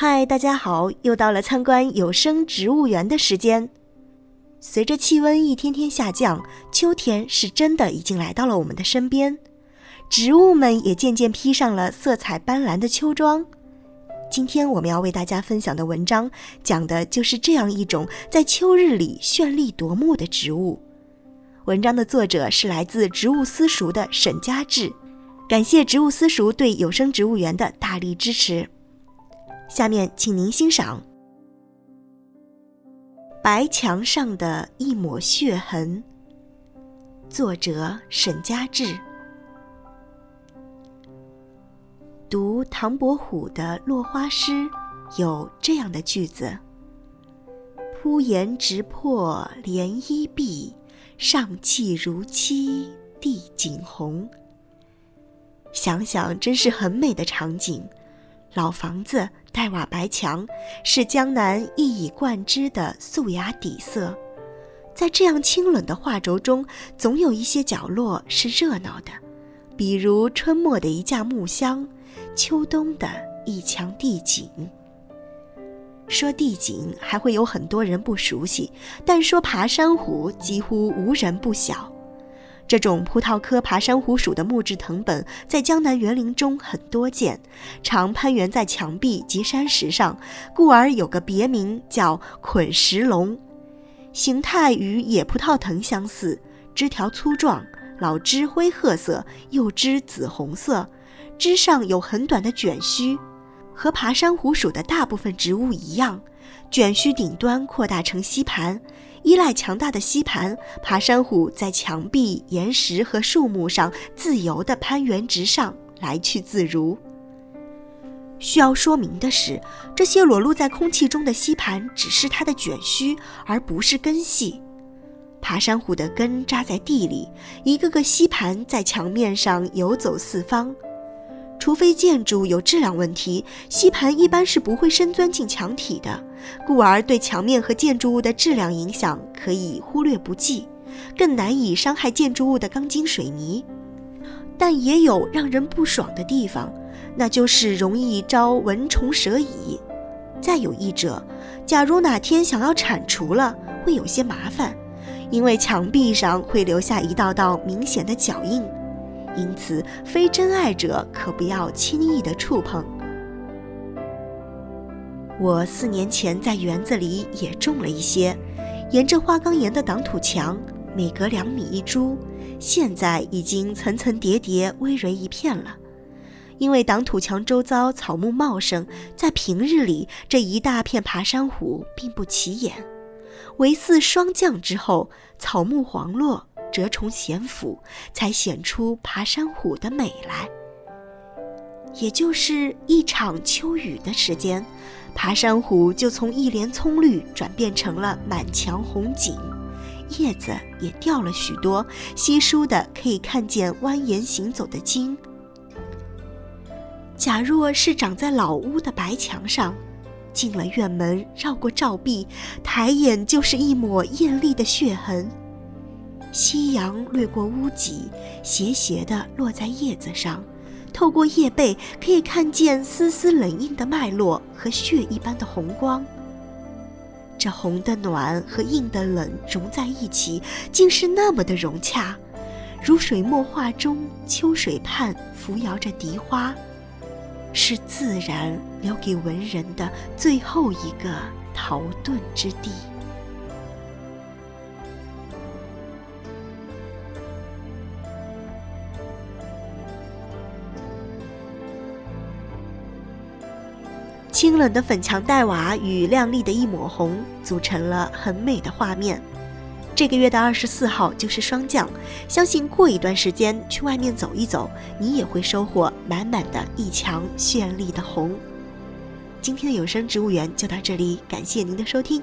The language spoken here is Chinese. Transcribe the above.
嗨，大家好！又到了参观有生植物园的时间。随着气温一天天下降，秋天是真的已经来到了我们的身边，植物们也渐渐披上了色彩斑斓的秋装。今天我们要为大家分享的文章，讲的就是这样一种在秋日里绚丽夺目的植物。文章的作者是来自植物私塾的沈佳志，感谢植物私塾对有生植物园的大力支持。下面，请您欣赏《白墙上的一抹血痕》，作者沈佳志。读唐伯虎的落花诗，有这样的句子：“铺檐直破涟漪碧，上气如漆地锦红。”想想，真是很美的场景。老房子黛瓦白墙是江南一以贯之的素雅底色，在这样清冷的画轴中，总有一些角落是热闹的，比如春末的一架木箱，秋冬的一墙地景。说地景，还会有很多人不熟悉，但说爬山虎，几乎无人不晓。这种葡萄科爬山虎属的木质藤本，在江南园林中很多见，常攀援在墙壁及山石上，故而有个别名叫捆石龙。形态与野葡萄藤相似，枝条粗壮，老枝灰褐色，幼枝紫红色，枝上有很短的卷须，和爬山虎属的大部分植物一样，卷须顶端扩大成吸盘。依赖强大的吸盘，爬山虎在墙壁、岩石和树木上自由地攀援直上，来去自如。需要说明的是，这些裸露在空气中的吸盘只是它的卷须，而不是根系。爬山虎的根扎在地里，一个个吸盘在墙面上游走四方。除非建筑有质量问题，吸盘一般是不会深钻进墙体的，故而对墙面和建筑物的质量影响可以忽略不计，更难以伤害建筑物的钢筋水泥。但也有让人不爽的地方，那就是容易招蚊虫蛇蚁。再有一者，假如哪天想要铲除了，会有些麻烦，因为墙壁上会留下一道道明显的脚印。因此，非真爱者可不要轻易的触碰。我四年前在园子里也种了一些，沿着花岗岩的挡土墙，每隔两米一株，现在已经层层叠叠，葳蕤一片了。因为挡土墙周遭草木茂盛，在平日里这一大片爬山虎并不起眼，唯似霜降之后，草木黄落。蛰虫咸腐，才显出爬山虎的美来。也就是一场秋雨的时间，爬山虎就从一帘葱绿转变成了满墙红锦，叶子也掉了许多，稀疏的可以看见蜿蜒行走的茎。假若是长在老屋的白墙上，进了院门，绕过照壁，抬眼就是一抹艳丽的血痕。夕阳掠过屋脊，斜斜地落在叶子上，透过叶背可以看见丝丝冷硬的脉络和血一般的红光。这红的暖和硬的冷融在一起，竟是那么的融洽，如水墨画中秋水畔扶摇着荻花，是自然留给文人的最后一个逃遁之地。清冷的粉墙黛瓦与亮丽的一抹红，组成了很美的画面。这个月的二十四号就是霜降，相信过一段时间去外面走一走，你也会收获满满的一墙绚丽的红。今天的有声植物园就到这里，感谢您的收听。